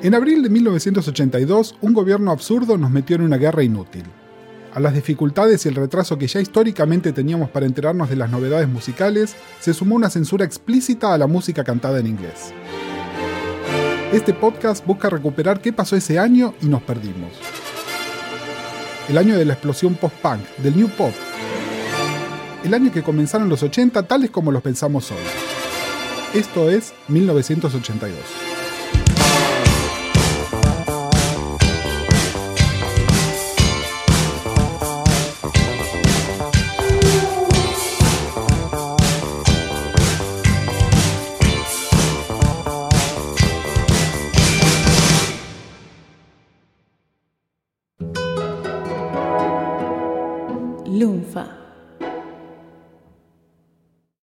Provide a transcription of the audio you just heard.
En abril de 1982, un gobierno absurdo nos metió en una guerra inútil. A las dificultades y el retraso que ya históricamente teníamos para enterarnos de las novedades musicales, se sumó una censura explícita a la música cantada en inglés. Este podcast busca recuperar qué pasó ese año y nos perdimos. El año de la explosión post-punk, del new pop. El año que comenzaron los 80 tales como los pensamos hoy. Esto es 1982. 淋巴。